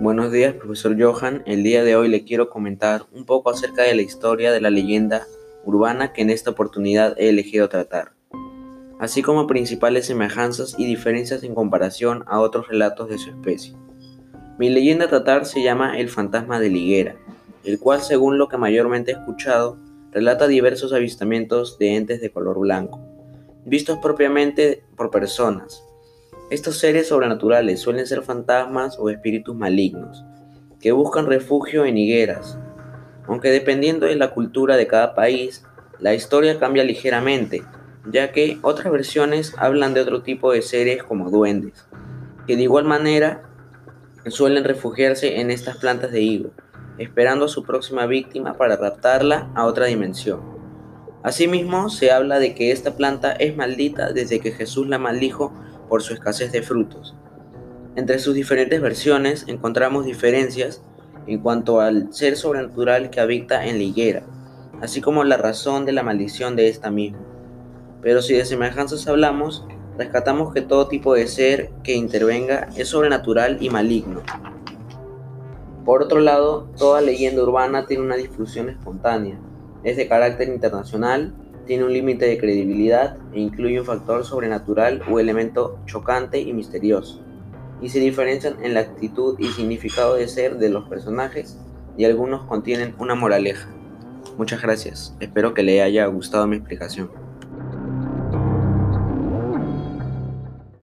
Buenos días, profesor Johan. El día de hoy le quiero comentar un poco acerca de la historia de la leyenda urbana que en esta oportunidad he elegido tratar, así como principales semejanzas y diferencias en comparación a otros relatos de su especie. Mi leyenda tratar se llama El fantasma de Liguera, el cual, según lo que mayormente he escuchado, relata diversos avistamientos de entes de color blanco, vistos propiamente por personas, estos seres sobrenaturales suelen ser fantasmas o espíritus malignos, que buscan refugio en higueras. Aunque dependiendo de la cultura de cada país, la historia cambia ligeramente, ya que otras versiones hablan de otro tipo de seres como duendes, que de igual manera suelen refugiarse en estas plantas de higo, esperando a su próxima víctima para raptarla a otra dimensión. Asimismo, se habla de que esta planta es maldita desde que Jesús la maldijo por su escasez de frutos. Entre sus diferentes versiones encontramos diferencias en cuanto al ser sobrenatural que habita en la higuera, así como la razón de la maldición de esta misma. Pero si de semejanzas hablamos, rescatamos que todo tipo de ser que intervenga es sobrenatural y maligno. Por otro lado, toda leyenda urbana tiene una difusión espontánea, es de carácter internacional tiene un límite de credibilidad e incluye un factor sobrenatural o elemento chocante y misterioso, y se diferencian en la actitud y significado de ser de los personajes y algunos contienen una moraleja. Muchas gracias, espero que le haya gustado mi explicación.